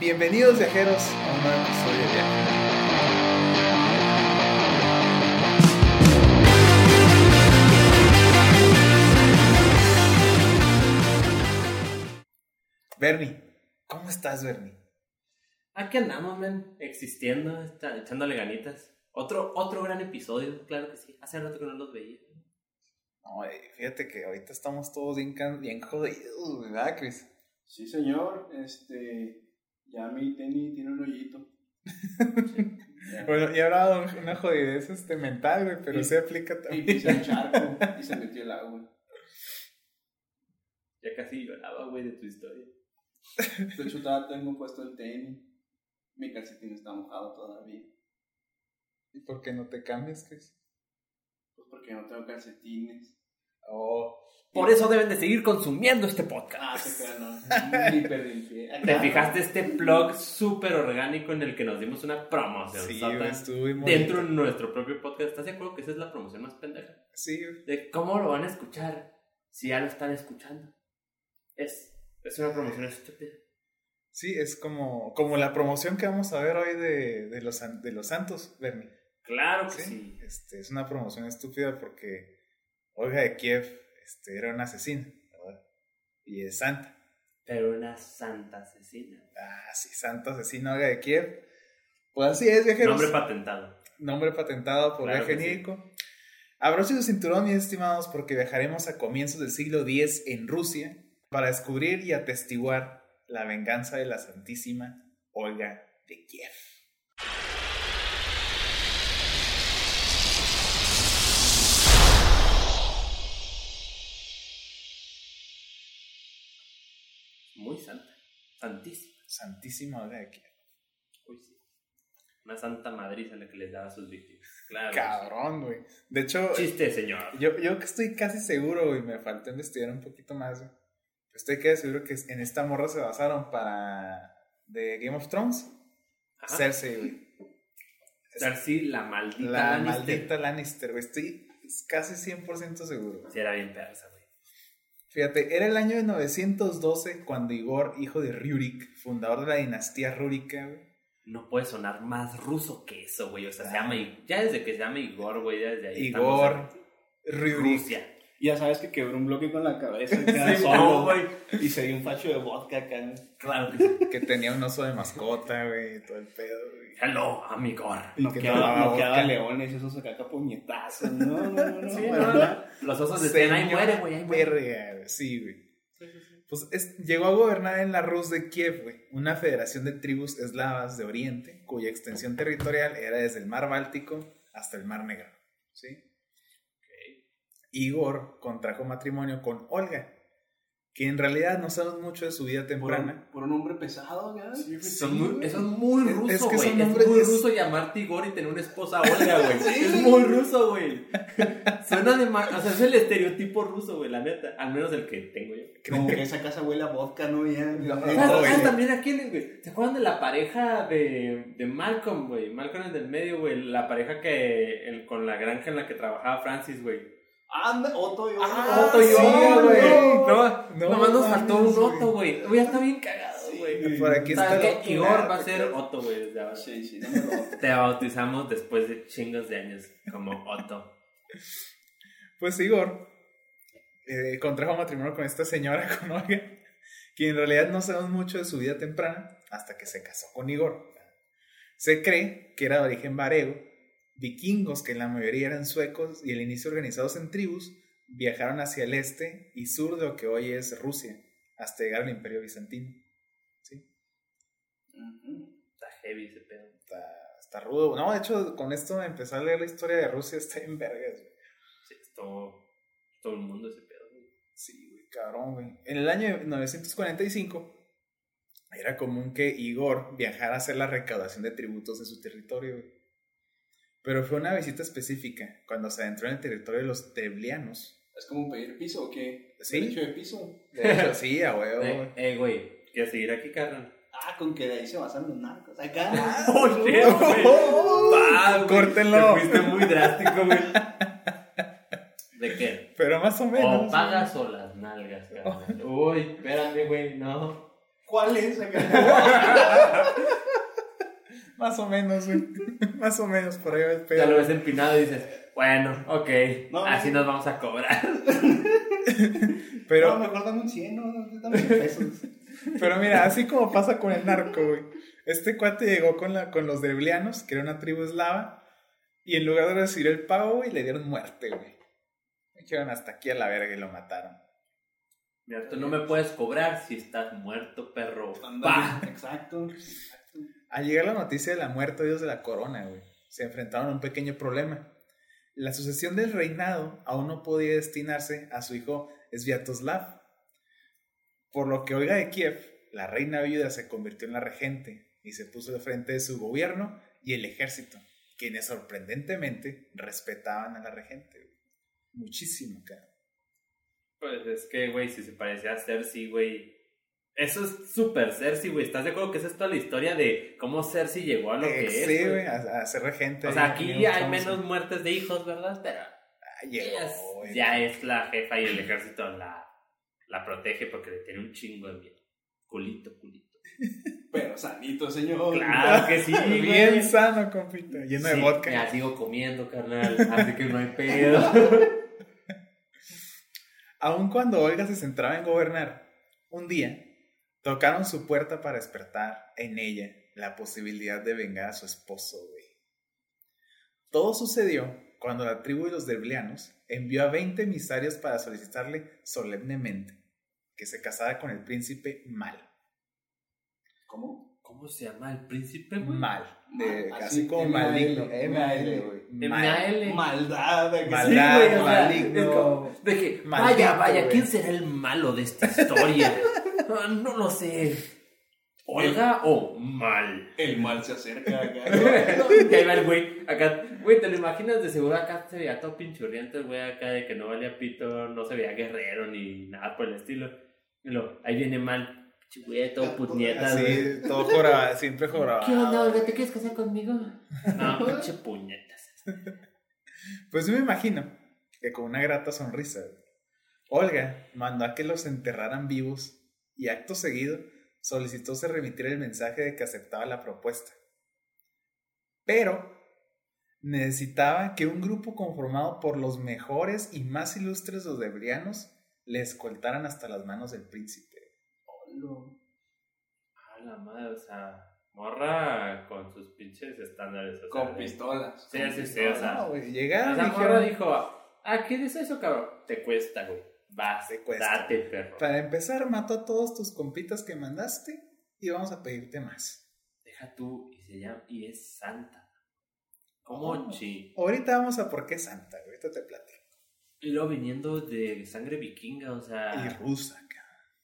Bienvenidos viajeros a un nuevo episodio de viaje. Bernie, ¿cómo estás, Bernie? Aquí andamos, men, existiendo, está- echándole ganitas. Otro, otro gran episodio, claro que sí. Hace rato que no los veía. No, eh, fíjate que ahorita estamos todos bien, bien jodidos, ¿verdad, Chris? Sí, señor. Este. Ya mi tenis tiene un hoyito. Ya. Bueno, y ahora una jodidez este, mental, güey, pero se aplica Y también. pise el charco y se metió el agua. Ya casi lloraba, güey, de tu historia. De hecho, todavía tengo puesto el tenis. Mi calcetín está mojado todavía. ¿Y por qué no te cambias, Chris? Pues porque no tengo calcetines. Oh, Por eso deben de seguir consumiendo este Ah, podcast. no. Ni perdí el pie. ¿Te fijaste este blog súper orgánico en el que nos dimos una promoción? sí, dentro de nuestro propio podcast. ¿Estás de acuerdo que esa es la promoción más pendeja? Sí. De cómo lo van a escuchar si ya lo están escuchando. Es, es una promoción estúpida. Sí, es como, como la promoción que vamos a ver hoy de, de, los, de los santos, Bernie. Claro que Sí, sí. Este, es una promoción estúpida porque Olga de Kiev este, era una asesina, ¿verdad? Y es santa. Pero una santa asesina. Ah, sí, santa asesina Olga de Kiev. Pues así es, viajeros. Nombre patentado. Nombre patentado por Claro viaje que sí. Nírico. Abrochen su cinturón, mis estimados, porque viajaremos a comienzos del siglo X en Rusia para descubrir y atestiguar la venganza de la Santísima Olga de Kiev. Muy santa. Santísima. Santísima de Kiev. Uy, sí. Una santa madriza la que les daba a sus víctimas. Claro. Cabrón, güey. De hecho, Chiste, señor. yo, yo que estoy casi seguro, güey, me faltó investigar un poquito más, güey. Estoy casi seguro que en esta morra se basaron para de Game of Thrones. Ajá. Cersei, güey. Cersei, la maldita La Lannister. maldita Lannister, güey. Estoy casi 100% seguro. Sí, era bien persa. Fíjate, era el año de 912 cuando Igor, hijo de Rurik, fundador de la dinastía rúrica, güey. No puede sonar más ruso que eso, güey. O sea, se llama. Ya desde que se llama Igor, güey, ya desde ahí. Igor estamos en Rurik. Rusia. Ya sabes que quebró un bloque con la cabeza. y Sí, solo, güey. Y se dio un facho de vodka acá. Claro que sí. Que tenía un oso de mascota, güey, todo el pedo, güey. Hello, amigor. No que quedaba, leones, esos acá acá puñetazos. No, no, no. no, Sí, bueno, no, no. Los osos decían, ahí Señor muere, güey, ahí muere. güey, Sí, güey. Pues es- llegó a gobernar en la Rus de Kiev, güey, una federación de tribus eslavas de Oriente, cuya extensión territorial era desde el mar Báltico hasta el mar Negro. ¿sí? Igor contrajo matrimonio con Olga, que en realidad no sabemos mucho de su vida Por temprana. un, por un hombre pesado, ¿ya? Sí, Son sí, muy- güey. eso es muy Es- ruso, es que güey. Es, nombres- muy ruso llamarte Igor y tener una esposa Olga, güey. Es muy ruso, güey. Suena de O sea, es el estereotipo ruso, güey, la neta. Al menos el que tengo yo. Como que esa casa huele a vodka, ¿no? Ya. No, ¿Sabes, no, sabes güey. también a quién, güey? ¿Se acuerdan de la pareja de, de Malcolm, güey? Malcolm en del medio, güey. La pareja que el- con la granja en la que trabajaba Francis, güey. Anda, Otto y Ah, Otto y sí, güey. no. No, No nomás nos faltó un. Otto, güey. Güey, está bien cagado, güey. Por aquí está Igor va a ser. Otto, güey, desde ahora. Sí, sí, no me lo Te bautizamos después de chingos de años como Otto. Pues Igor eh, contrajo matrimonio con esta señora, con Olga, que en realidad no sabemos mucho de su vida temprana hasta que se casó con Igor. Se cree que era de origen varego, vikingos que en la mayoría eran suecos y al inicio organizados en tribus, viajaron hacia el este y sur de lo que hoy es Rusia, hasta llegar al Imperio Bizantino. ¿Sí? Está heavy ese pedo. Está, está rudo. No, de hecho, con esto empezar a leer la historia de Rusia está en vergas. güey. Sí, es todo, todo el mundo ese pedo, güey. Sí, güey, cabrón, güey. En el año 945 era común que Igor viajara a hacer la recaudación de tributos de su territorio, güey. Pero fue una visita específica, cuando se adentró en el territorio de los teblianos. ¿Es como pedir piso o qué? Sí. Derecho de piso. De hecho, sí, a huevo, Eh, güey. eh, güey, ¿quieres seguir aquí, carnal? Ah, con que de ahí se basan los narcos. Acá. Güey. Córtenlo. Te fuiste muy drástico, güey. ¿De qué? Pero más o menos. O pagas o las nalgas, carnal. Uy, espérame, güey, no. ¿Cuál es acá? Más o menos, güey. Más o menos, por ahí va el Ya pedo. lo ves empinado y dices, bueno, ok, No, así no. nos vamos a cobrar. Pero, No, mejor dame un 100, no, dame 100 pesos. pero mira, así como pasa con el narco, güey. Este cuate llegó con, la, con los drevlianos, que era una tribu eslava, y en lugar de recibir el pago, güey, le dieron muerte, güey. Me dijeron hasta aquí a la verga y lo mataron. Mira, tú no me puedes cobrar si estás muerto, perro. Exacto. Al llegar la noticia de la muerte de Dios de la corona, güey, se enfrentaron a un pequeño problema. La sucesión del reinado aún no podía destinarse a su hijo Sviatoslav. Por lo que Olga de Kiev, la reina viuda, se convirtió en la regente y se puso al frente de su gobierno y el ejército, quienes sorprendentemente respetaban a la regente. Muchísimo, cara. Pues es que, güey, si se parecía a Cersei, güey. Eso es súper Cersei, güey. ¿Estás de acuerdo que esa es toda la historia de cómo Cersei llegó a lo que Eh, es? sí, güey? a, a ser regente. O sea, aquí of hay menos muertes de hijos, ¿verdad? Pero Ah, llegó, ella es- güey. ya es la jefa y el ejército la, la protege porque le tiene un chingo de miedo. Culito, culito. Pero sanito, señor. Claro que sí, güey. Bien sano, compita. Lleno de Sí, vodka. Ya sigo comiendo, carnal. Así que no hay pedo. Aun cuando Olga se centraba en gobernar, un día tocaron su puerta para despertar en ella la posibilidad de vengar a su esposo, güey. Todo sucedió cuando la tribu de los derblianos envió a 20 emisarios para solicitarle solemnemente que se casara con el príncipe Mal. ¿Cómo? ¿Cómo se llama el príncipe, güey? Mal, de, así, como M.A.L., maligno. M.A.L., güey. Mal. M.A.L.. Maldad. ¿a que sí? Maldad, güey, sea, maligno. De que, Maldito, vaya, vaya. ¿quién será el malo de esta historia? Ah, no lo sé. ¿Olga o mal? El mal se acerca acá. y ahí va el güey, acá, güey, ¿te lo imaginas? De seguro acá se veía todo pinchurriente, güey, acá de que no valía pito, no se veía guerrero ni nada por el estilo. Y lo, ahí viene mal, güey, todo puñetas, güey. Así, todo joraba, siempre joraba. ¿Qué onda, Olga? ¿Te quieres casar conmigo? No, pinche puñetas. Pues yo me imagino que con una grata sonrisa, Olga mandó a que los enterraran vivos y acto seguido solicitó se remitiera el mensaje de que aceptaba la propuesta. Pero necesitaba que un grupo conformado por los mejores y más ilustres odebrianos le escoltaran hasta las manos del príncipe. A la madre, o sea, morra con sus pinches estándares. O sea, Con pistolas. Sí, con sí, sí, pistolas. o sea, No, güey, llegaron y morra dijo, ah, ¿qué es eso, cabrón? Te cuesta, güey. Vas, date, perro. para empezar, mató a todos tus compitas que mandaste y vamos a pedirte más. Deja tú y se llama, y es santa. ¿Cómo Oh. chi? Ahorita vamos a por qué Santa, ahorita te platico. Y luego viniendo de sangre vikinga, o sea, Y rusa, cabrón.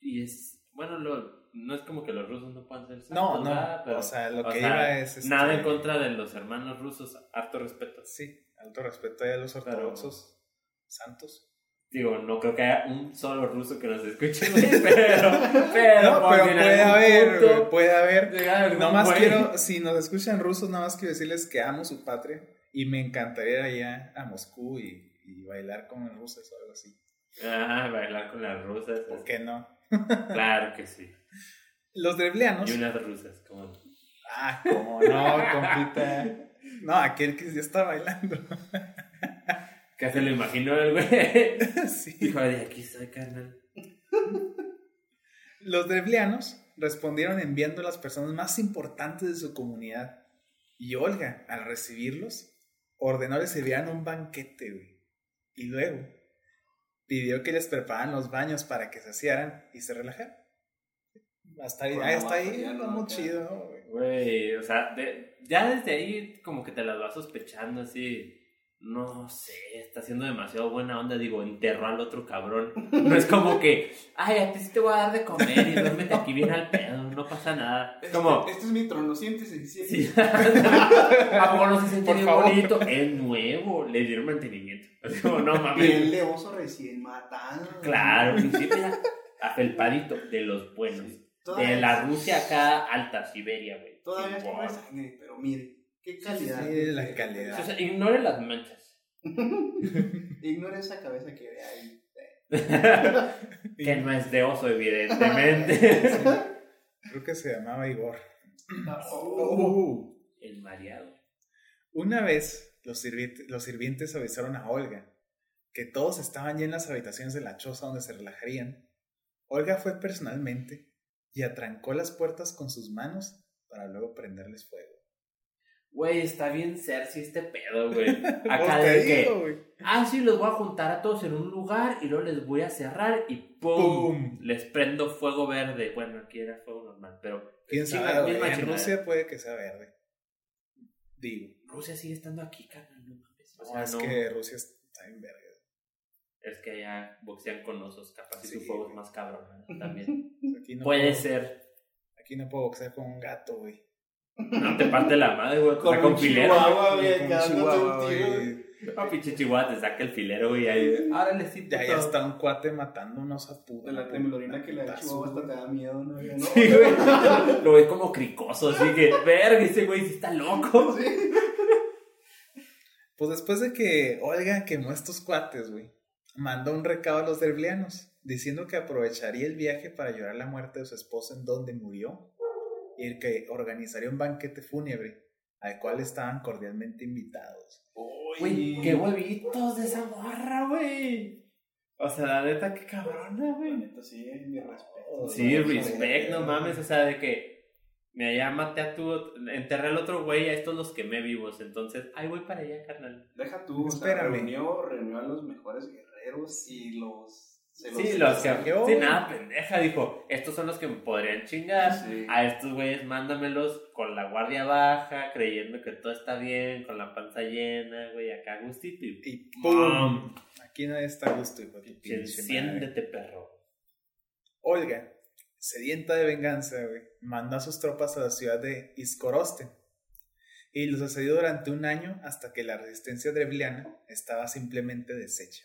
y es, bueno, lo, no es como que los rusos no puedan ser santos, No, no, o sea, lo o que sea, iba es... este, Nada en contra de los hermanos rusos, harto respeto. Sí, alto respeto a los ortodoxos santos. Digo, no creo que haya un solo ruso que nos escuche, pero, pero, No, pero puede haber, punto puede haber. Nomás güey. quiero, si nos escuchan rusos, nada más quiero decirles que amo su patria y me encantaría ir allá a Moscú y, y bailar con los rusos o algo así. Ah, bailar con las rusas. ¿Por qué no? Claro que sí. Los drevlianos. Y unas rusas, como. Ah, cómo no, compita. No, aquel que ya está bailando. Que se lo imaginó el güey. sí. Dijo, de aquí estoy, carnal. Los drevlianos respondieron enviando a las personas más importantes de su comunidad. Y Olga, al recibirlos, ordenó les sirvieran un banquete, güey. Y luego pidió que les prepararan los baños para que se asearan y se relajaran. Hasta ahí, está ahí, no, muy chido, ¿no, güey. Güey, o sea, de- ya desde ahí como que te las vas sospechando así. No sé, está haciendo demasiado buena onda. Digo, enterró al otro cabrón. No es como que, ay, a ti sí te voy a dar de comer y duérmete aquí bien al pedo, no pasa nada. Este, Como, este es mi trono, siéntese, siéntese. Sí. ¿A poco no se siente bien favor. bonito? Es nuevo, le dieron mantenimiento. Como, no mames. de oso recién matado. Claro, mira. Afelpadito, de los buenos. De la Rusia acá, alta Siberia, güey. Todavía sangre, pero mire, qué calidad. Sí, la calidad. O sea, ignore las manchas. Ignora esa cabeza que ve ahí. que no es de oso, evidentemente. Creo que se llamaba Igor. Oh. El mareado. Una vez los sirvientes avisaron a Olga que todos estaban ya en las habitaciones de la choza donde se relajarían. Olga fue personalmente y atrancó las puertas con sus manos para luego prenderles fuego. Güey, está bien Cersei este pedo, güey. Pues Acá de que, ah, sí, los voy a juntar a todos en un lugar y luego les voy a cerrar y ¡pum! ¡Pum! Les prendo fuego verde. Bueno, aquí era fuego normal, pero... ¿Quién sabe? misma En chingada. Rusia puede que sea verde. Digo. Rusia sigue estando aquí, carnal, no mames. O No, sea, es no- que Rusia está en verga. Es que allá boxean con osos, capaz y Sí, su fuego es más cabrón ¿no? también. Aquí no Puede puedo- ser. Aquí no puedo boxear con un gato, güey. No te parte la madre, güey. Te Con saca un filero. chihuahua, güey. Ah, pinche chihuahua, te saca el filero, güey. Ahí. Árale, sí, Ya, ya puto. está un cuate matando unos a puta. De la temblorina que le da chihuahua hasta te da miedo, ¿no? ¿no? Sí, güey. Lo ve como cricoso, así que, verga, ese güey sí está loco. Pues después de que Olga quemó a estos cuates, güey, mandó un recado a los derblianos diciendo que aprovecharía el viaje para llorar la muerte de su esposo en donde murió y que organizaría un banquete fúnebre al cual estaban cordialmente invitados. Güey, qué huevitos de esa morra, güey. O sea, la neta, qué cabrona, La güey. neta, sí, mi respeto. Sí, respect, no mames, o sea, de que me maté a tu, enterré al otro güey, a estos los quemé vivos, entonces, ay, voy para allá, carnal. Deja tú, o sea, Espérame. reunió, reunió a los mejores guerreros y los... se Sí, los saqueó. sí, nada, pendeja, dijo, estos son los que me podrían chingar, Sí. a estos güeyes mándamelos con la guardia baja, creyendo que todo está bien, con la panza llena, güey, acá gustito y Y ¡pum! Aquí nadie está a gusto, hijo de. Enciéndete, perro. Olga, sedienta de venganza, güey, mandó a sus tropas a la ciudad de Iskorosten y los asedió durante un año hasta que la resistencia drevliana estaba simplemente deshecha.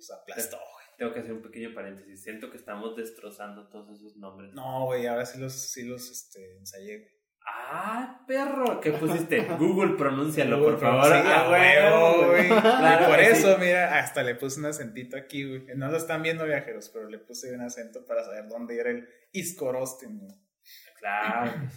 Los aplastó, güey. Tengo que hacer un pequeño paréntesis, siento que estamos destrozando todos esos nombres. No, güey, ahora sí los, sí los este, ensayé, güey. Ah, perro, ¿qué pusiste? Google, pronúncialo, Google, por favor. Ah, huevo, güey. Claro y por eso, mira, hasta le puse un acentito aquí, güey. No lo están viendo viajeros, pero le puse un acento para saber dónde era el Iskorosten, güey. Claro.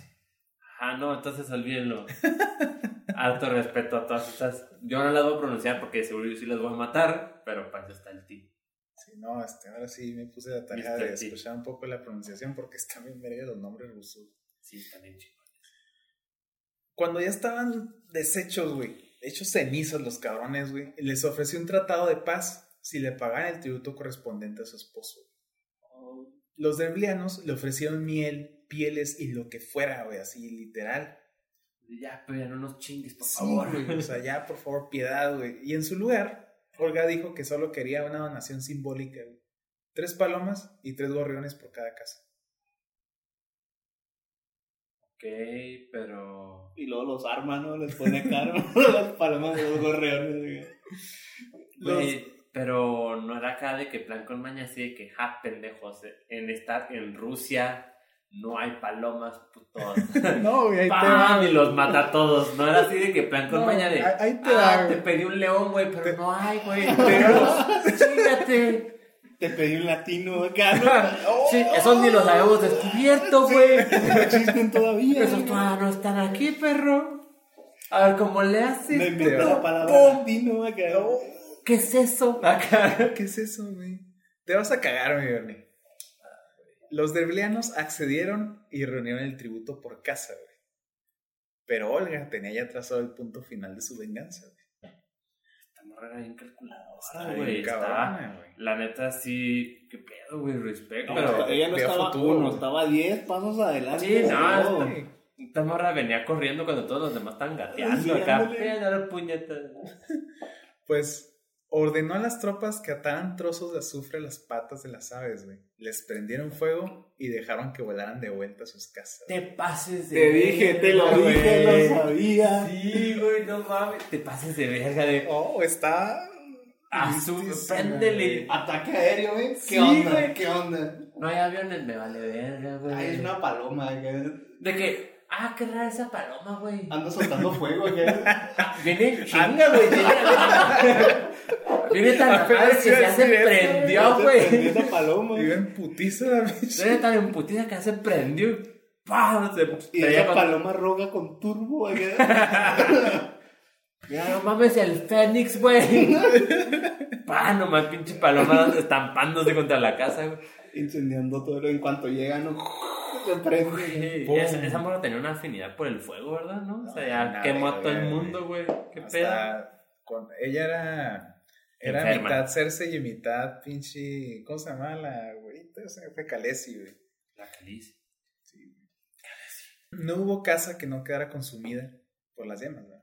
Ah, no, entonces olvídenlo. Alto respeto a todas estas. Yo no las voy a pronunciar porque seguro yo sí las voy a matar, pero para eso está el ti. Sí, no, este, ahora sí me puse la tarea Mr. de T. escuchar un poco la pronunciación porque están bien verga los nombres rusos. Sí, está bien chido. Cuando ya estaban deshechos, güey, hechos cenizas los cabrones, güey, les ofreció un tratado de paz si le pagaban el tributo correspondiente a su esposo. Los derblianos le ofrecieron miel, pieles y lo que fuera, güey, así literal. Ya, pero ya no nos chingues, por Sí, favor. güey, o sea, ya, por favor, piedad, güey. Y en su lugar, Olga dijo que solo quería una donación simbólica, güey. Tres palomas y tres gorriones por cada casa. Ok, pero. Y luego los arma, ¿no? Les pone caro las palomas de los gorreones. güey. Güey, pero no era acá de que plan con maña así de que, ja, pendejos, en estar en Rusia no hay palomas, putos. No, güey, ahí te va, ¡Pam! Y los mata a todos. No era así de que plan con No, maña de. ahí- te ah, va, te pedí un león, güey, pero Te- no hay, güey. Pero- Chíngate. Te pedí un latino acá, ¿no? Sí, esos ni los habíamos descubierto, güey. No existen todavía. Esos todavía no están aquí, perro. A ver cómo le Me haces. inventó va. la palabra ¡Pum! latino acá. ¿Qué es eso? Acá. ¿Qué es eso, güey? Te vas a cagar, mi Bernie. Los derblianos accedieron y reunieron el tributo por casa, güey. Pero Olga tenía ya trazado el punto final de su venganza, güey. Esta morra era bien calculadora, Está güey. la neta, sí. ¿Qué pedo, güey? Respect. No, pero ella no estaba futuro, uno, estaba 10 pasos adelante. Sí, no. Güey. esta morra venía corriendo cuando todos los demás estaban gateando Sí, acá. puñetas. Pues ordenó a las tropas que ataran trozos de azufre a las patas de las aves, güey. Les prendieron fuego y dejaron que volaran de vuelta a sus casas. Te pases de Te dije, te lo verga, dije, güey. lo sabía. Sí, güey, no mames. Te pases de verga de. Oh, está. Güey. Ataque aéreo, ¿eh? ¿Qué Sí, onda? güey. ¿Qué onda? No hay aviones, me vale verga, güey. Ay, es una paloma acá. De que, ah, qué rara esa paloma, güey. Ando soltando fuego acá. Viene en chinga, güey. Viene, viene tan Apenas que ya se prendió, güey. esa paloma. Iba en putiza la bicha. Viene tan emputida que ya se prendió. ¡pam! Se Y traía esa con- paloma roja con turbo. Mira, no mames, el Fénix, güey. Pa, nomás pinche paloma estampándose contra la casa, güey. Incendiando todo. En cuanto llega, no. Se prende. Pum. Esa, esa morra tenía una afinidad por el fuego, ¿verdad? ¿No? O sea, ya quemó a todo el mundo, güey. ¿Qué pedo? Con, ella era. Era Enferma. mitad Cersei y mitad pinche. ¿Cómo se llama la güeyita? Se me fue Khaleesi, güey. La calicia. No hubo casa que no quedara consumida por las llamas, güey.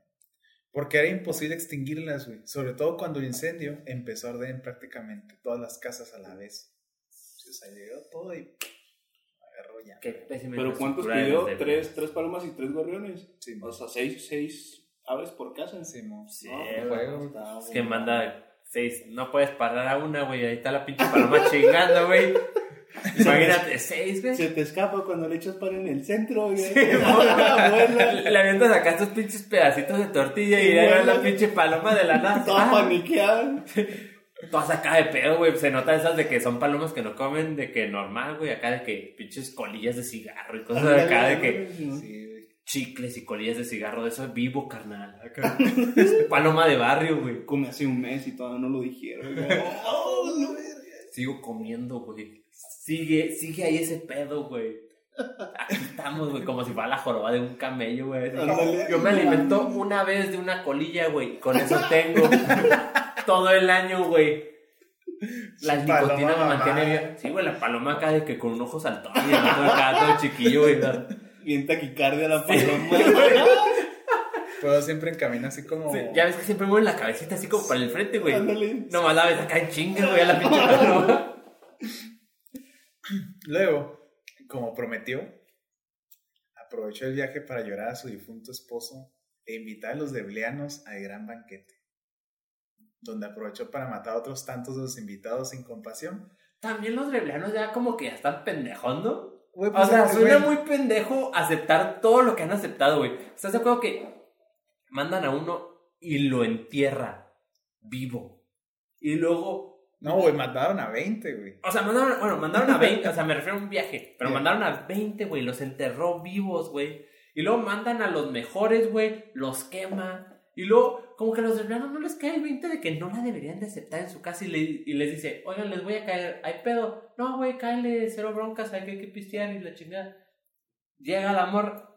Porque era imposible extinguirlas, güey. Sobre todo cuando el incendio empezó a arder en prácticamente todas las casas a la vez. Sí, O sea, llegó todo y agarró ya. Qué Pero ¿cuántos pidió? Tres, tres palomas y tres gorriones. Sí, O sea, seis, seis aves por casa. sí, mo. Sí, No, güey. juego. está Es que manda seis. No puedes parar a una, güey. Ahí está la pinche paloma chingando, güey. Imagínate, seis, güey. Se te escapa cuando le echas pan en el centro. güey. Sí. Le avientas acá estos pinches pedacitos de tortilla y ahí va la pinche paloma de la nada. Toda Ah, paniqueada. Todas acá de pedo, güey. Se nota esas de que son palomas que no comen, de que normal, güey. Acá de que pinches colillas de cigarro y cosas de acá de que Sí. Chicles y colillas de cigarro. De eso es vivo, carnal. Acá. Paloma de barrio, güey. Come hace un mes y todavía no lo dijeron. Oh, no. Sigo comiendo, güey. Sigue, sigue ahí ese pedo, güey. Aquí estamos, güey, como si fuera la joroba de un camello, güey. Yo me alimento una vez de una colilla, güey. Con eso tengo todo el año, güey. La nicotina me mantiene bien. Sí, güey, la paloma acá de que con un ojo saltón y el otro acá todo chiquillo, güey. Bien taquicardia la paloma. güey. Puedo siempre encamina así como. Sí, Ya ves que siempre mueven la cabecita así como para el frente, güey. Ándale. Nomás la ves acá en chinga, güey, a la pinche paloma. Luego, como prometió, aprovechó el viaje para llorar a su difunto esposo e invitar a los deblianos al gran banquete, donde aprovechó para matar a otros tantos de los invitados sin compasión. También los rebelianos ya como que ya están pendejos, Güey, O pues, sea, güey, suena muy pendejo aceptar todo lo que han aceptado, güey. ¿Estás de acuerdo que mandan a uno y lo entierra vivo? Y luego, No, güey, mataron a 20, güey. o sea, mandaron, bueno, mandaron a 20, o sea, me refiero a un viaje, pero mandaron a 20, güey, los enterró vivos, güey. Y luego mandan a los mejores, güey, los quema. Y luego, como que a los rebelianos no les cae el 20 de que no la deberían de aceptar en su casa y, le- y les dice, oigan, les voy a caer, hay pedo. No, güey, cáele, cero broncas, hay que, hay que pistear y la chingada. Llega el amor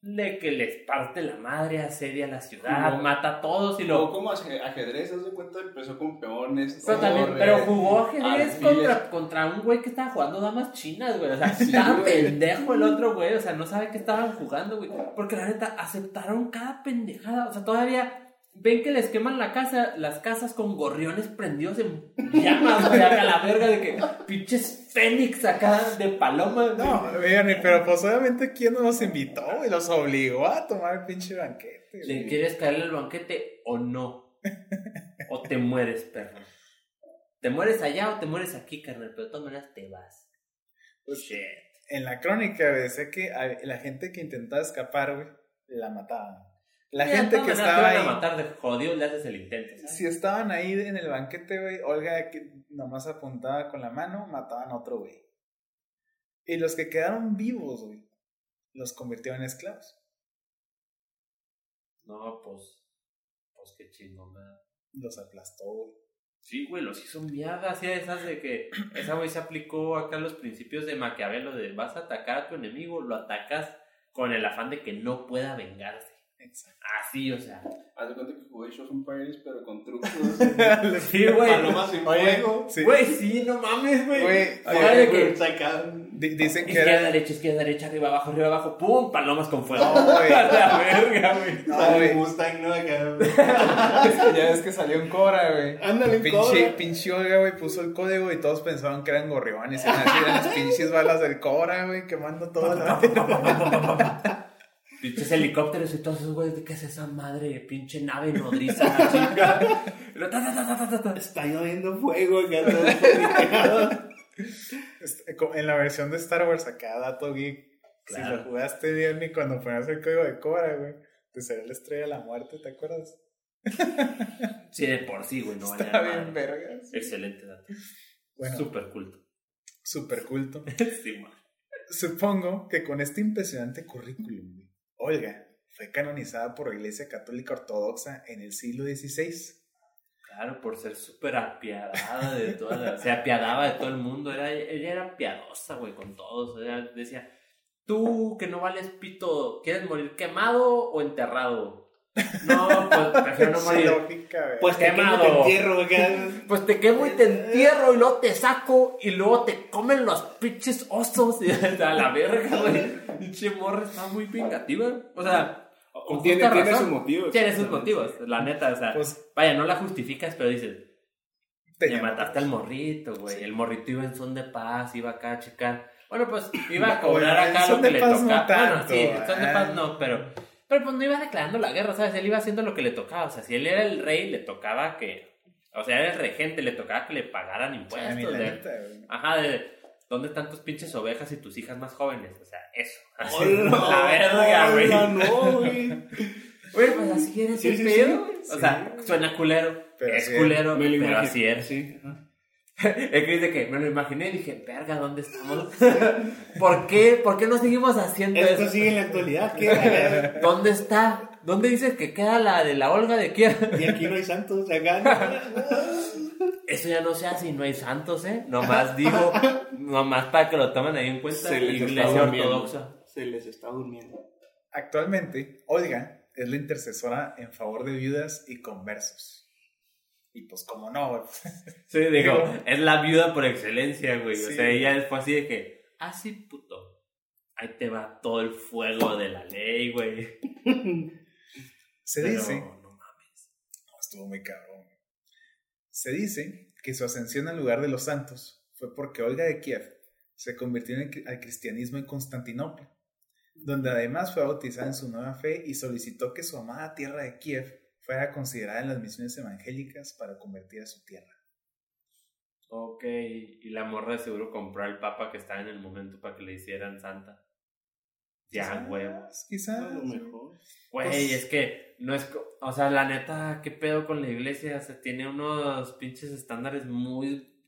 de que les parte la madre, asedia la ciudad, No. mata a todos y Luego, lo... como aje- ajedrez, haz de cuenta, empezó con peones. Pero, también, torres, pero jugó ajedrez contra, contra un güey que estaba jugando damas chinas, güey. O sea, Sí, estaba güey. pendejo el otro güey. O sea, no sabe qué estaban jugando, güey. Porque la neta, aceptaron cada pendejada. O sea, todavía ven que les queman la casa, las casas con gorriones prendidos en llamas, güey. Acá la verga de que pinches fénix acá de palomas, güey. No, vean, pero pues obviamente, ¿quién no los invitó, güey? Los obligó a tomar el pinche banquete. ¿Le güey. quieres caerle el banquete o no? O te mueres, perro. Te mueres allá o te mueres aquí, carnal, pero de todas maneras te vas. Pues, Shit. En la crónica, decía que a- la gente que intentaba escapar, güey, la mataban. La gente que estaba ahí. matar de jodido, le haces el intento. ¿sabes? Si estaban ahí en el banquete, güey, Olga que nomás apuntaba con la mano, mataban a otro güey. Y los que quedaron vivos, güey, los convirtieron en esclavos. No, pues. Pues qué chingón. Los aplastó, güey. Sí, güey, los hizo mierda. Así esas de que. Esa güey se aplicó acá los principios de Maquiavelo: de vas a atacar a tu enemigo, lo atacas con el afán de que no pueda vengarse. Exacto. Así, o sea. Haz de cuenta que jugué Shows on Paris, pero con trucos. Sí, güey. Palomas sin Oye, fuego. sí. Güey, sí, no mames, güey. Güey, de que- Sacan. Di- dicen que Izquierda, era. derecha, izquierda, derecha, arriba, abajo, arriba, abajo. ¡Pum! Palomas con fuego. No, güey. A la verga, güey. No, güey. Mustang, ¿no? Acá. Ya ves que salió en Cobra, güey. Ándale, Pinche, Cobra. pinche Olga, güey, puso el código y todos pensaban que eran gorriones. Y así eran las pinches balas del Cobra, güey, quemando toda la. Pinches helicópteros y todos esos güeyes, ¿qué es esa madre? Pinche nave nodriza, la chica. Lo ta, ta, ta, ta, ta, ta. Está lloviendo fuego acá. todo paniqueado. Este, En la versión de Star Wars, acá, dato geek. Si lo jugaste bien y cuando ponías el código de Cobra, güey, te salió la estrella de la muerte, ¿te acuerdas? Sí, de por sí, güey, no Está vale bien, vergas. Excelente dato. Bueno, Súper culto. super culto. Sí, man. Supongo que con este impresionante currículum, güey, Olga fue canonizada por la Iglesia Católica Ortodoxa en el siglo XVI. Claro, por ser súper apiadada de todas las... Se apiadaba de todo el mundo. Era, ella era piadosa, güey, con todos. Ella decía, tú que no vales pito, ¿quieres morir quemado o enterrado? No, pues prefiero no morir. lógica. Pues te Quemado. quemo, te entierro, güey. Pues te quemo y te entierro y luego te saco y luego te comen los pinches osos y a la verga, güey. Pinche morra está muy vengativa. O sea, con Tiene, justa tiene razón. sus motivos. Tiene sus motivos, la neta, o sea. Pues vaya, no la justificas, pero dices, te llama mataste al morrito, güey. Sí. El morrito iba en son de paz, iba acá a checar. Bueno, pues iba a cobrar acá lo que le paz no tocaba. bueno, sí, son de paz no, pero. Pero pues no iba declarando la guerra, ¿sabes? Él iba haciendo lo que le tocaba. O sea, si él era el rey, le tocaba que. O sea, era el regente, le tocaba que le pagaran impuestos. la de- neta. Ajá, de. ¿Dónde están tus pinches ovejas y tus hijas más jóvenes? O sea, eso. Así, Hola, la verga, güey. no, güey. Güey, pues así eres Sí, el sí, pedo, sí. O Sí. sea, suena culero. Pero es culero, pero así es. Sí. ajá. Es que dice que me lo imaginé y dije, verga, ¿dónde estamos? ¿Por qué? ¿Por qué no seguimos haciendo Esto eso? sigue en la actualidad. ¿qué? ¿Dónde está? ¿Dónde dice que queda la de la Olga de Kiev? Y aquí no hay santos. Acá no. Eso ya no se hace y no hay santos, ¿eh? Nomás digo, nomás para que lo tomen ahí en cuenta. Se les está Iglesia durmiendo. ortodoxa. Se les está durmiendo. Actualmente, Olga es la intercesora en favor de viudas y conversos. Y pues, como no, güey. Sí, digo, es la viuda por excelencia, güey. O Sí. sea, ella fue así de que, ah, sí, puto. Ahí te va todo el fuego de la ley, güey. Se Pero, dice, no mames. No, estuvo muy cabrón. Se dice que su ascensión al lugar de los santos fue porque Olga de Kiev se convirtió en el cri- al cristianismo en Constantinopla, donde además fue bautizada en su nueva fe y solicitó que su amada tierra de Kiev fuera considerada en las misiones evangélicas para convertir a su tierra. Ok, y la morra de seguro compró al papa que estaba en el momento para que le hicieran santa. Ya, Quizás, huevo. Quizás. A lo mejor. Güey, Pues- es que no es. O sea, la neta, ¿qué pedo con la iglesia? O sea, tiene unos pinches estándares muy.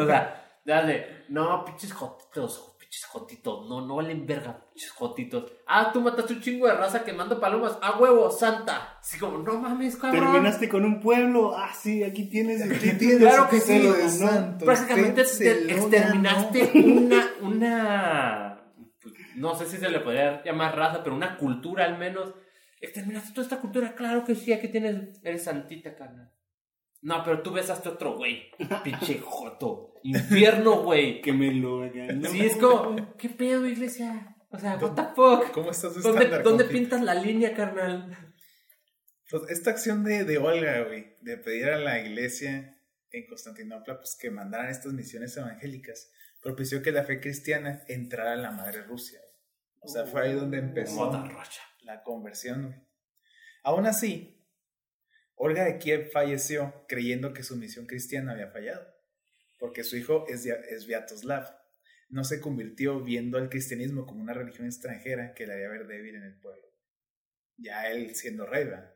O sea, dale, no, pinches jotitos, pinches jotitos, no, no valen verga, pinches jotitos. Ah, tú mataste un chingo de raza quemando palomas, a huevo, santa. Así como, no mames, cabrón. Terminaste con un pueblo. Ah, sí, aquí tienes. Aquí tienes Claro que sí, de ¿no? santos, Prácticamente exterminaste ganó. una, una, no sé si se le podría llamar raza, pero una cultura al menos. Exterminaste toda esta cultura, claro que sí, aquí tienes, eres santita, carnal. No, pero tú besaste a otro güey, pinche joto, infierno, güey. Que me lo hagan. Sí, es como, ¿qué pedo, iglesia? O sea, what the fuck? ¿Cómo estás de ¿Dónde, pintas la línea, carnal? Pues esta acción de, de Olga, güey, de pedir a la iglesia en Constantinopla pues, que mandaran estas misiones evangélicas, propició que la fe cristiana entrara en la madre Rusia. güey. O sea, fue ahí donde empezó Mota rocha. la conversión. güey. Aún así, Olga de Kiev falleció creyendo que su misión cristiana había fallado, porque su hijo es, Viatoslav. No se convirtió viendo al cristianismo como una religión extranjera que le haría ver débil en el pueblo. Ya él siendo rey, ¿verdad?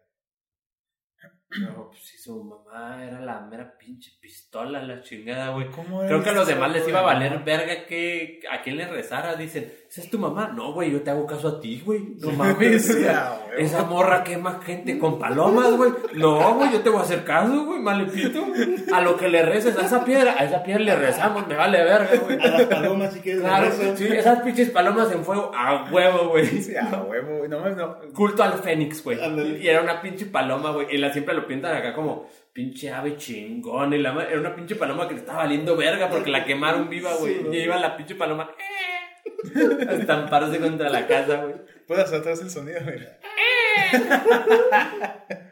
No, pues si su mamá era la mera pinche pistola, la chingada, güey. ¿Cómo Creo que a los demás les iba a valer verga que a quién le rezara. Dicen, ¿esa es tu mamá? No, güey, yo te hago caso a ti, güey. No mames. Ya, güey. Esa morra quema gente con palomas, güey. No, güey, yo te voy a hacer caso, güey, malepito. A lo que le reces, a esa piedra, a esa piedra le rezamos, me vale verga, güey. A las palomas, si quieres. Claro, sí, esas pinches palomas en fuego, a huevo, güey. Sí, a huevo, güey. No, mames, no. Culto al Fénix, güey. Y era una pinche paloma, güey. Y la siempre lo pintan acá como pinche ave chingón. Y la era una pinche paloma que le estaba valiendo verga porque la quemaron viva, güey. Sí, y iba la pinche paloma eh, a estamparse contra la casa, güey. Puedes hacer atrás el sonido, güey.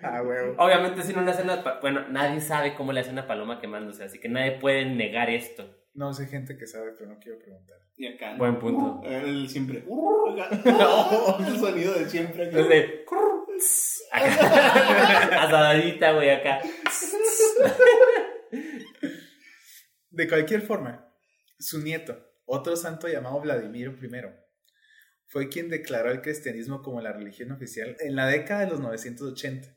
a huevo. Obviamente, si no le hacen una. Bueno, nadie sabe cómo le hace una paloma quemándose, así que nadie puede negar esto. No sé gente que sabe, pero no quiero preguntar. Y acá. Buen punto. El siempre. el sonido de siempre. acá. Asadadita, güey, acá. De cualquier forma, su nieto, otro santo llamado Vladimiro I, fue quien declaró el cristianismo como la religión oficial en la década de los 980.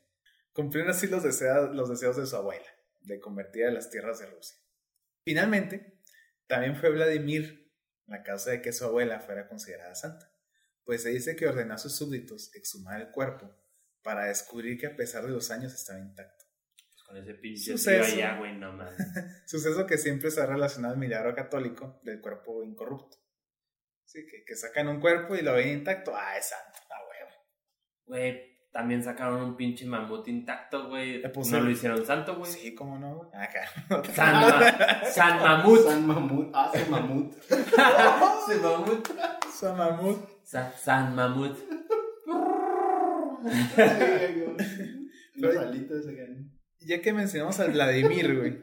Cumplieron así los deseos, los deseos de su abuela, de convertir a las tierras de Rusia. Finalmente, también fue Vladimir la causa de que su abuela fuera considerada santa, pues se dice que ordenó a sus súbditos exhumar el cuerpo para descubrir que a pesar de los años estaba intacto. Pues con ese pinche Suceso. allá, güey, no. Suceso que siempre se ha relacionado al milagro católico del cuerpo incorrupto. Sí, que, que sacan un cuerpo y lo ven intacto, ah, es santo, ah, huevo. Güey, también sacaron un pinche mamut intacto, güey. Le puse- No lo hicieron santo, güey. Sí, cómo no, güey? Acá. San, Ma- San Mamut. San Mamut. Ah, San Mamut. San Mamut. San Mamut. Sa- San Mamut. Los alitas acá. Ya que mencionamos a Vladimir, güey.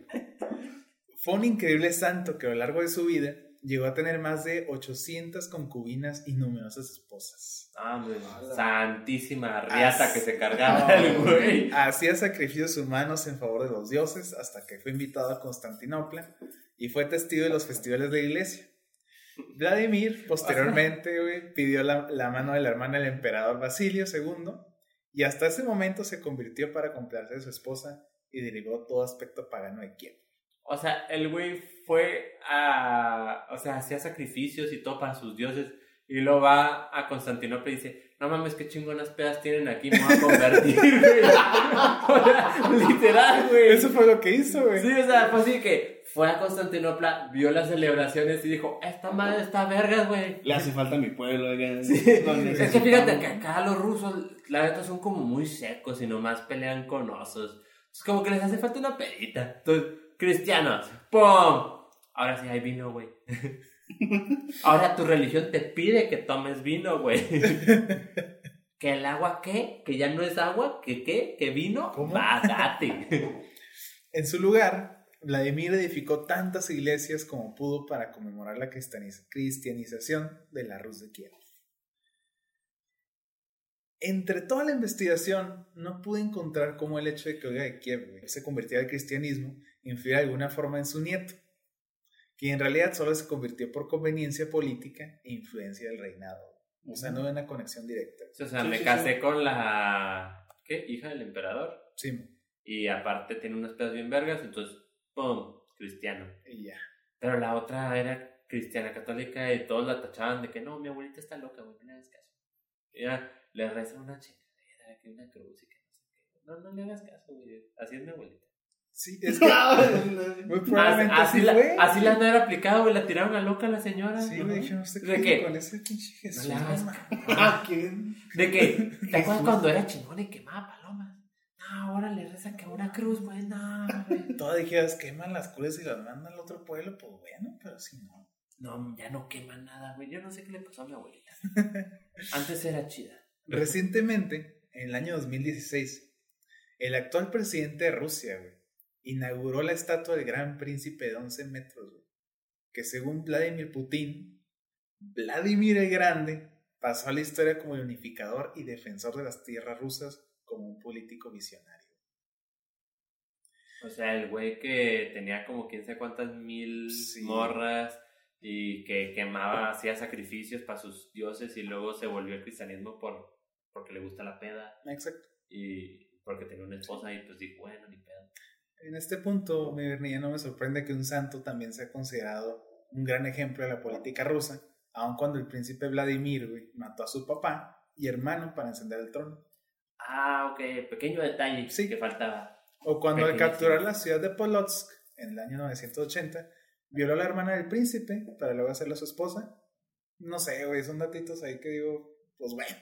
Fue un increíble santo que a lo largo de su vida llegó a tener más de 800 concubinas y numerosas esposas. Ah, güey. Santísima riata As- que se cargaba el güey. Hacía sacrificios humanos en favor de los dioses hasta que fue invitado a Constantinopla y fue testigo de los festivales de la iglesia. Vladimir, posteriormente, güey, pidió la, la mano de la hermana del emperador Basilio II y hasta ese momento se convirtió para complacer a su esposa y derivó todo aspecto pagano de Kiev. O sea, el güey fue a. O sea, hacía sacrificios y todo para sus dioses. Y luego va a Constantinopla y dice: No mames, qué chingonas pedas tienen aquí, me voy a convertir, güey. O sea, Literal, güey. Eso fue lo que hizo, güey. Sí, o sea, fue así que fue a Constantinopla, vio las celebraciones y dijo: Esta madre está vergas, güey. Le hace falta a mi pueblo, oigan. Lo Es que fíjate que acá los rusos, la neta, son como muy secos y nomás pelean con osos. Es como que les hace falta una pedita. Entonces, cristianos, ¡pum! Ahora sí hay vino, güey. Ahora tu religión te pide que tomes vino, güey. ¿Que el agua qué? ¿Que ya no es agua? ¿Que qué? ¿Que vino? ¿Cómo? En su lugar, Vladimir edificó tantas iglesias como pudo para conmemorar la cristianiz- cristianización de la Rus de Kiev. Entre toda la investigación, no pude encontrar cómo el hecho de que Olga de Kiev se convirtiera al cristianismo influye de alguna forma en su nieto, quien en realidad solo se convirtió por conveniencia política e influencia del reinado. O sea, no hay una conexión directa. O sea, Sí, me sí, casé con la... ¿Qué? Hija del emperador. Sí, Y aparte tiene unas pedas bien vergas, entonces, ¡pum! Cristiano. y ya. Pero la otra era cristiana católica y todos la tachaban de que no, mi abuelita está loca, güey, no le hagas caso. Y ya le rezan una chingadera, que una cruz y que no sé qué. No, no le hagas caso, güey. Así es mi abuelita. Sí, es que muy probablemente así, así, la, fue. así la han aplicado, güey. La tiraron a loca a la señora. Sí, me dijeron, ¿usted ¿De qué qué? con ese pinche Jesús? No no. Ah, ¿qué? De que, ¿te acuerdas cuando era chingón y quemaba palomas? No, ahora le rezan que una cruz, güey, no, güey. Todas dijeras, queman las cruces y las mandan al otro pueblo, pues bueno, pero si no. No, ya no quema nada, güey. Yo no sé qué le pasó a mi abuelita. Antes era chida. Recientemente, en el año 2016, el actual presidente de Rusia, güey, inauguró la estatua del gran príncipe de 11 metros, güey, que según Vladimir Putin, Vladimir el Grande pasó a la historia como el unificador y defensor de las tierras rusas como un político visionario. O sea, el güey que tenía como quién sabe cuántas mil Sí. morras y que quemaba, hacía sacrificios para sus dioses y luego se volvió al cristianismo por, porque le gusta la peda Exacto. y porque tenía una esposa y pues dijo, bueno, ni pedo. En este punto, mi Bernie, ya no me sorprende que un santo también sea considerado un gran ejemplo de la política rusa, aun cuando el príncipe Vladimir güey, mató a su papá y hermano para encender el trono. Ah, ok, pequeño detalle Sí. que faltaba. O cuando al capturar la ciudad de Polotsk en el año 980, violó a la hermana del príncipe para luego hacerla su esposa. No sé, güey, son datitos ahí que digo, pues bueno,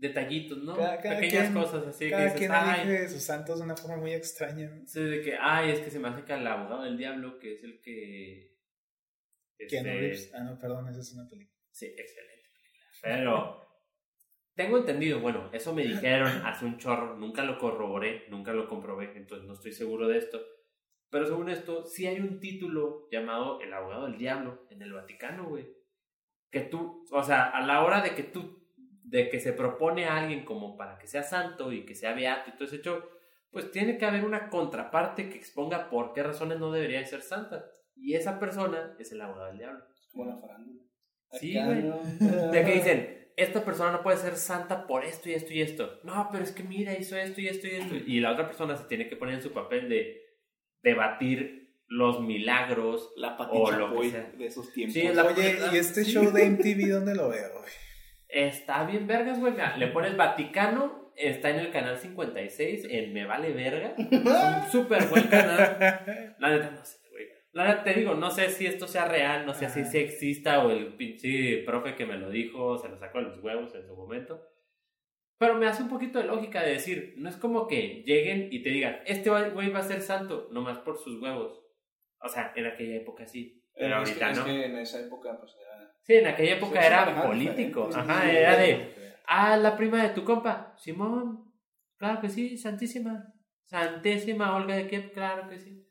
Detallitos, ¿no? Cada- cada Pequeñas quien- cosas así que dices, quien ay, de sus santos de una forma muy extraña. sí, de que, ay, es que se me hace que al abogado del diablo, que es el que... Este, Reeves. Ah, no, perdón, esa es una película. Sí, excelente. Pero tengo entendido, bueno, eso me dijeron hace un chorro, nunca lo corroboré, nunca lo comprobé, entonces no estoy seguro de esto. Pero según esto, sí hay un título llamado El abogado del diablo en el Vaticano, güey. Que tú, o sea, a la hora de que tú, de que se propone a alguien como para que sea santo y que sea beato y todo ese show, pues tiene que haber una contraparte que exponga por qué razones no debería de ser santa. Y esa persona es el abogado del diablo. Como la farándula. Sí, güey. ¿no? De que dicen, esta persona no puede ser santa por esto y esto y esto. No, pero es que mira, hizo esto y esto y esto. Y la otra persona se tiene que poner en su papel de debatir los milagros. La O patita lo que sea. de esos tiempos. Sí, la- Oye, ¿y este show de MTV dónde lo veo, güey? Está bien vergas, güey. Mira, Le pones Vaticano, está en el canal 56, en Me Vale Verga. Es un súper buen canal. La neta, no sé, güey. La neta, te digo, no sé si esto sea real, no sé si Ajá. sí exista o el pinche profe que me lo dijo se lo sacó de los huevos en su momento. Pero me hace un poquito de lógica de decir, no es como que lleguen y te digan, este güey va a ser santo, nomás por sus huevos. O sea, en aquella época sí, pero es, que, ahorita es no. que en esa época, pues. Sí, en aquella época era político. Ajá, era de, ah, la prima de tu compa, Simón. Claro que sí, santísima. Santísima Olga de Kiev, claro que sí.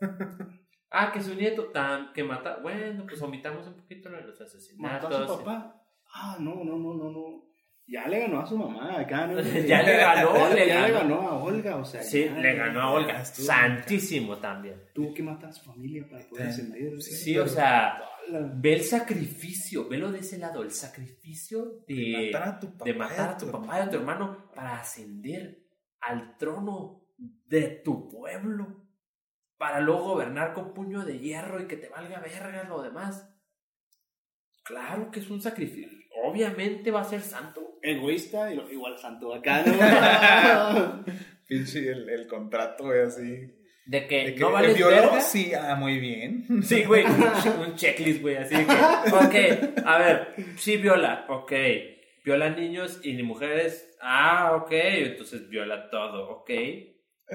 Ah, que su nieto tan que mata. Bueno, pues omitamos un poquito lo de los ¿Mató a asesinatos. su papá? Ah, no, no, no, no, no. Ya le ganó a su mamá acá, ¿no? Ya le ganó, Ya, le ya le ganó. ganó a Olga, o sea. Sí, ya, le ganó a Olga. estuvo- Santísimo también. Tuvo que matar a su familia para poder ascender. Sí, o sea, ve el sacrificio, velo de ese lado, el sacrificio de, matar a tu papá. de matar a y tu tu papá y a tu hermano para ascender al trono de tu pueblo, para luego gobernar con puño de hierro y que te valga verga lo demás. Claro que es un sacrificio. Obviamente va a ser santo. Egoísta y lo- igual santo acá, ¿no? Pinche el, el contrato, güey, así. De que, De que, no vales ¿violó? verga. Sí, ah, muy bien. Sí, güey, un, un checklist, güey, así de que, ok, a ver, sí viola, ok, viola niños y ni mujeres, ah, ok, entonces viola todo, ok,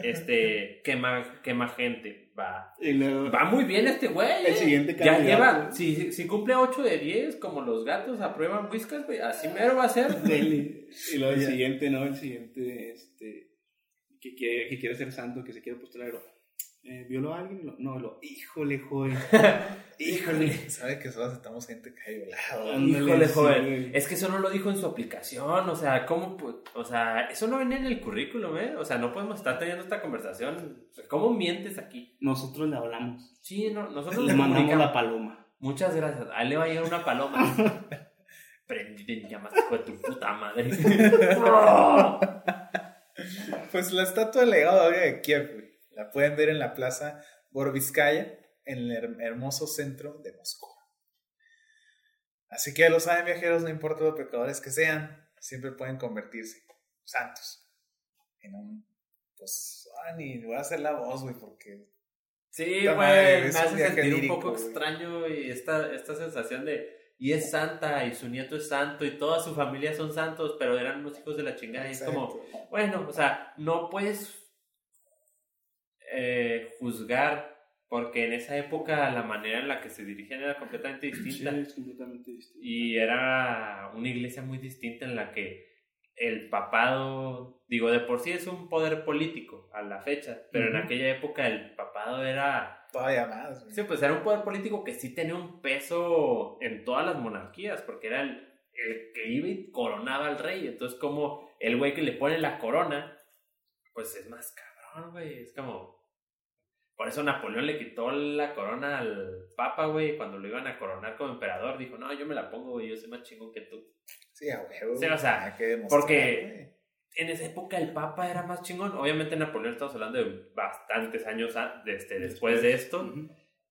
este, quema, quema gente, va, y luego, va muy bien este güey, El eh. siguiente ya lleva, si, si cumple 8 de 10, como los gatos aprueban whiskas, güey, así mero va a ser, Dele. Y luego el siguiente, ¿no? El siguiente, este, que quiere, que quiere ser santo, que se quiere postular, eh, ¿violó a alguien? Lo- no, lo, híjole, joven. híjole. Sabe que solo aceptamos gente que ha violado. Híjole, joven. Es que eso no lo dijo en su aplicación. O sea, ¿cómo? O sea, eso no venía en el currículum, ¿eh? O sea, no podemos estar teniendo esta conversación. ¿Cómo mientes aquí? Nosotros le hablamos. Sí, no, nosotros Le nos mandamos comunicamos. la paloma. Muchas gracias. A él le va a llegar una paloma. Prendida en llamas, hijo de tu puta madre. Pues la estatua del legado de Kiev, güey. La pueden ver en la plaza Borovskaya, en el her- hermoso centro de Moscú. Así que ya lo saben, viajeros, no importa los pecadores que sean, siempre pueden convertirse santos. En un. Pues, ah, ni voy a hacer la voz, güey, porque. Sí, güey, me un hace sentir un poco extraño y esta, esta sensación de. Y es santa, y su nieto es santo, y toda su familia son santos, pero eran unos hijos de la chingada. Y es como. Bueno, o sea, no puedes eh, juzgar porque en esa época la manera en la que se dirigían era completamente Sí, distinta es completamente distinto. y era una iglesia muy distinta en la que el papado, digo, de por sí es un poder político a la fecha, pero en Ujú. aquella época el papado era Todavía más, güey. Sí, pues era un poder político que sí tenía un peso en todas las monarquías, porque era el, el que iba y coronaba al rey. Entonces, como el güey que le pone la corona, pues es más cabrón, güey. Es como. Por eso Napoleón le quitó la corona al Papa, güey, cuando lo iban a coronar como emperador. Dijo, no, yo me la pongo, güey, yo soy más chingón que tú. Sí, a huevo. Sí, o sea, porque-. En esa época el Papa era más chingón. Obviamente Napoleón estamos hablando de bastantes años de este, después de esto.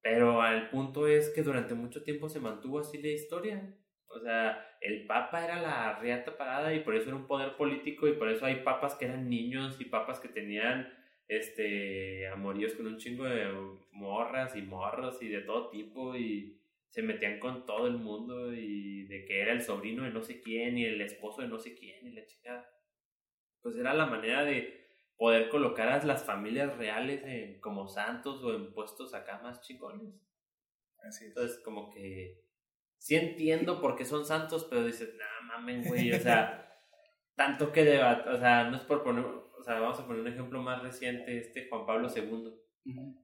Pero el punto es que durante mucho tiempo se mantuvo así la historia. O sea, el papa era la riata parada y por eso era un poder político y por eso hay papas que eran niños y papas que tenían este amoríos con un chingo de morras y morros y de todo tipo y se metían con todo el mundo y de que era el sobrino de no sé quién y el esposo de no sé quién y la chica. Pues era la manera de poder colocar a las familias reales en- como santos o en puestos acá más chingones. Así es. Entonces, como que sí entiendo por qué son santos, pero dices, nah, mamen, güey, o sea, tanto que debatir, o sea, no es por poner, sea, vamos a poner un ejemplo más reciente, este Juan Pablo II.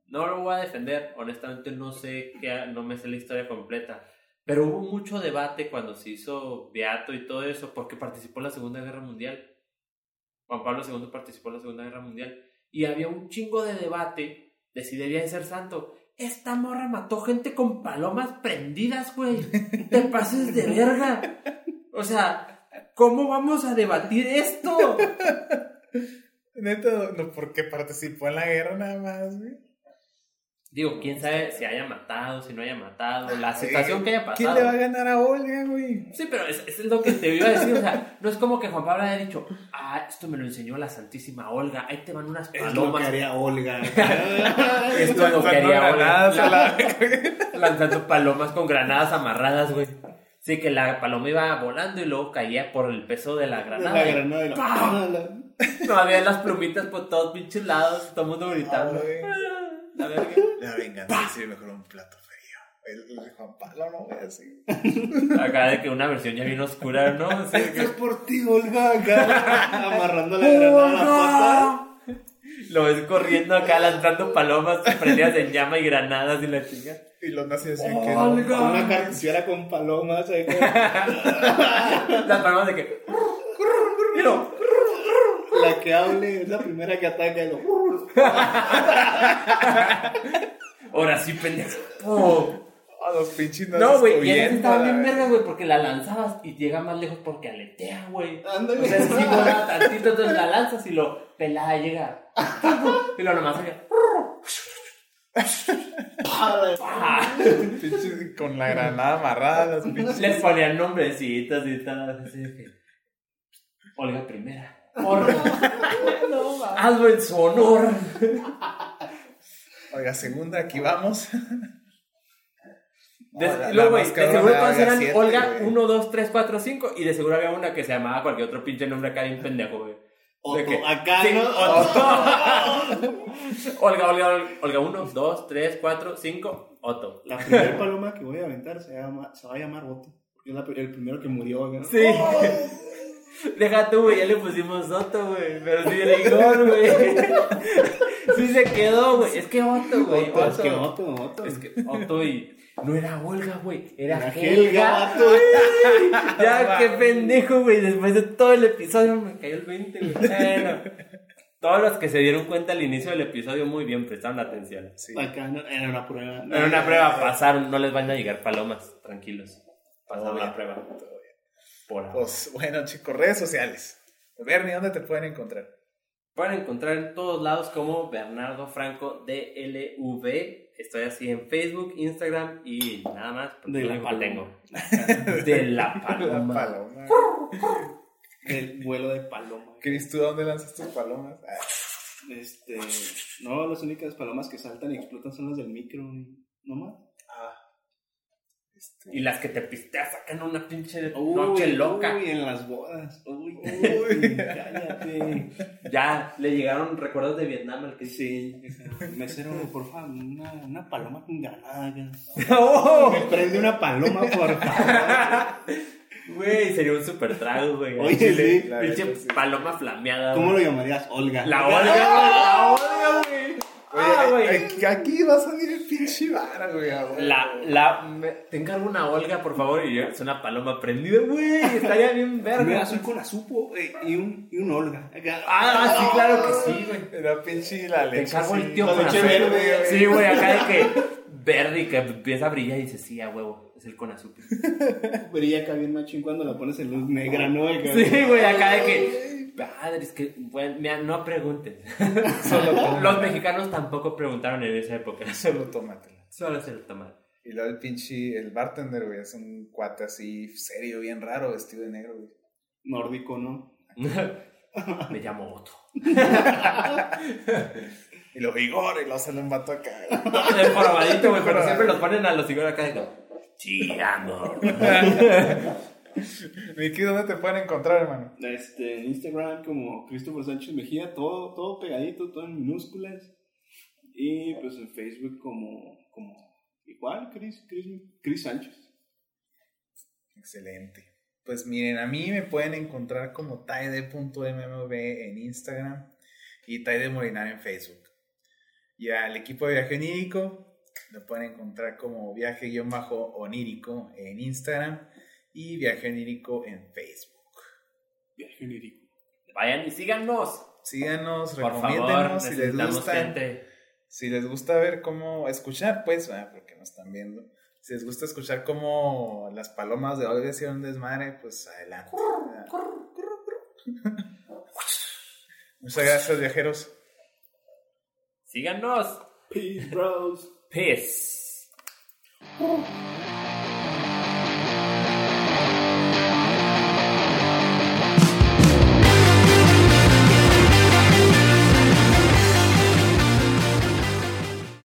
No lo voy a defender, honestamente no sé qué, no me sé la historia completa, pero hubo mucho debate cuando se hizo Beato y todo eso, porque participó en la Segunda Guerra Mundial. Juan Pablo II participó en la Segunda Guerra Mundial. Y había un chingo de debate de si debía de ser santo. Esta morra mató gente con palomas prendidas, güey. Te pases de verga. O sea, ¿cómo vamos a debatir esto? Neta, no, porque participó en la guerra nada más, güey. Digo, quién sabe si haya matado, si no haya matado, la situación que haya pasado. ¿Quién le va a ganar a Olga, güey? Sí, pero es, es lo que te iba a decir. O sea, no es como que Juan Pablo haya dicho, ah, esto me lo enseñó la Santísima Olga, ahí te van unas Es lo que palomas. haría Olga. Esto es lo que haría Olga. granadas a la- Lanzando palomas con granadas amarradas, güey. Sí, que la paloma iba volando y luego caía por el peso de la la granada. granada de la... No había las plumitas por todos pinches lados, todo el mundo gritando. Ay. "Ah, La verga. La venganza es mejor un plato frío. El, el Juan Pablo no ve así. Acá de que una versión ya bien oscura, ¿no? Así de Esto que- es por ti, Olga. acá, amarrando la granada a la pata. Lo ves corriendo acá lanzando palomas prendidas en llama y granadas y la chinga. Y los nazis así Oh, que. Olga. Una cartuchera con palomas. acá. Las palomas de que. Pero, La que hable es la primera que ataca. y lo- ahora sí, pendejo. Oh. A los pinches No, güey, y esas estaban bien verga. vergas, güey, porque la lanzabas y llega más lejos porque aletea, güey. Ándale. O sea, volaba tantito, entonces la lanzas y lo pelada llega. Y lo nomás oye. Pinches con la granada amarrada, las pinches. Les ponían nombrecitos y tal. Así de que. Olga Primera. Olga. Hazlo en su honor. Oiga, segunda, aquí vamos. De, Oh, luego, güey, de seguro todas eran siete, Olga güey. 1, 2, 3, 4, 5. Y de seguro había una que se llamaba cualquier otro pinche nombre acá bien pendejo, güey. Otto, De que- acá, Sí, ¿no? Otto. Olga, Olga, Olga 1, 2, 3, 4, 5. Otto. La primera paloma que voy a aventar se, llama, se va a llamar Otto. porque Es la- el primero que murió. ¿no? Sí. Deja tú, güey, ya le pusimos Otto, güey. Pero sí era Igor, güey. Sí se quedó, güey. Es que Otto, güey. Otto, es que Otto, Otto. Es que Otto y. No era Olga, güey. Era, Era Helga. Helga, Otto. Ya, qué pendejo, güey. Después de todo el episodio me cayó el 20, güey. Bueno. Todos los que se dieron cuenta al inicio del episodio muy bien, prestaron atención. Sí. Acá no- era una prueba. Era una prueba, pasaron, no les van a llegar palomas, tranquilos. Pasaron la prueba. todo bien. Por ahora. Pues bueno, chicos, redes sociales. Bernie, ¿dónde te pueden encontrar? Pueden encontrar en todos lados como Bernardo Franco DLV. Estoy así en Facebook, Instagram y nada más. De la paloma. tengo. De la La paloma. paloma. El vuelo de paloma. Cris, ¿tú dónde lanzas tus palomas? Ah, Este, no, las únicas palomas que saltan y explotan son las del micro. No más. ah. Este, Y las que te pisteas sacan una pinche Uy, noche loca. Uy, en las bodas. Uy, Uy. cállate. Ya le llegaron recuerdos de Vietnam al que Sí, mesero, por favor, una, una paloma con granada. ¡Oh! Me prende una paloma, por favor. Güey, sería un super trago, güey. Oye, sí. Pinche paloma flameada. ¿Cómo lo llamarías? Olga. La Olga. La Olga, güey. Oye, Ah, güey. aquí- aquí va a salir el pinche vara, güey. ah. La, la, me- te encargo una Olga, por favor, y es una paloma prendida, güey, estaría bien verga. soy con azupo eh, y, un, y un Olga. Acá. Ah, sí, claro que sí, güey. Era pinche la Te leche. encargo el tío la con verde, güey. Sí, güey, acá de que verde y que empieza a brillar y dices, sí, a huevo, es el con azúcar. Brilla acá bien machín cuando la pones en luz negra, ¿no? Sí, güey, acá de que, padre, es que, bueno, mira, no preguntes. Solo. Los mexicanos tampoco preguntaron en esa época. Solo tómatela. Solo se lo tomaron. Y luego el pinche, el bartender, güey, es un cuate así serio, bien raro, vestido de negro, güey. Nórdico, ¿no? Me llamo Otto. Y lo vigor, y lo sale un vato acá. El formadito, güey, pero siempre los ponen a los igual acá de que, chingando. Miki, ¿dónde te pueden encontrar, hermano? Este, en Instagram como Christopher Sánchez Mejía, todo, todo pegadito, todo en minúsculas. Y pues en Facebook como, como igual, Chris, Chris, Chris Sánchez. Excelente. Pues miren, a mí me pueden encontrar como taide.mmv en Instagram y Taide Molinar en Facebook. Y al equipo de Viaje Onírico lo pueden encontrar como Viaje-Onírico en Instagram y Viaje Onírico en Facebook. Viaje onírico. Vayan y síganos. Síganos, Por favor, si les gusta. gente. Si les gusta ver cómo escuchar, pues, ah, porque nos están viendo. Si les gusta escuchar cómo las palomas de Olga hicieron desmadre, pues adelante. Muchas gracias, viajeros. Síganos. Peace, bros. Peace.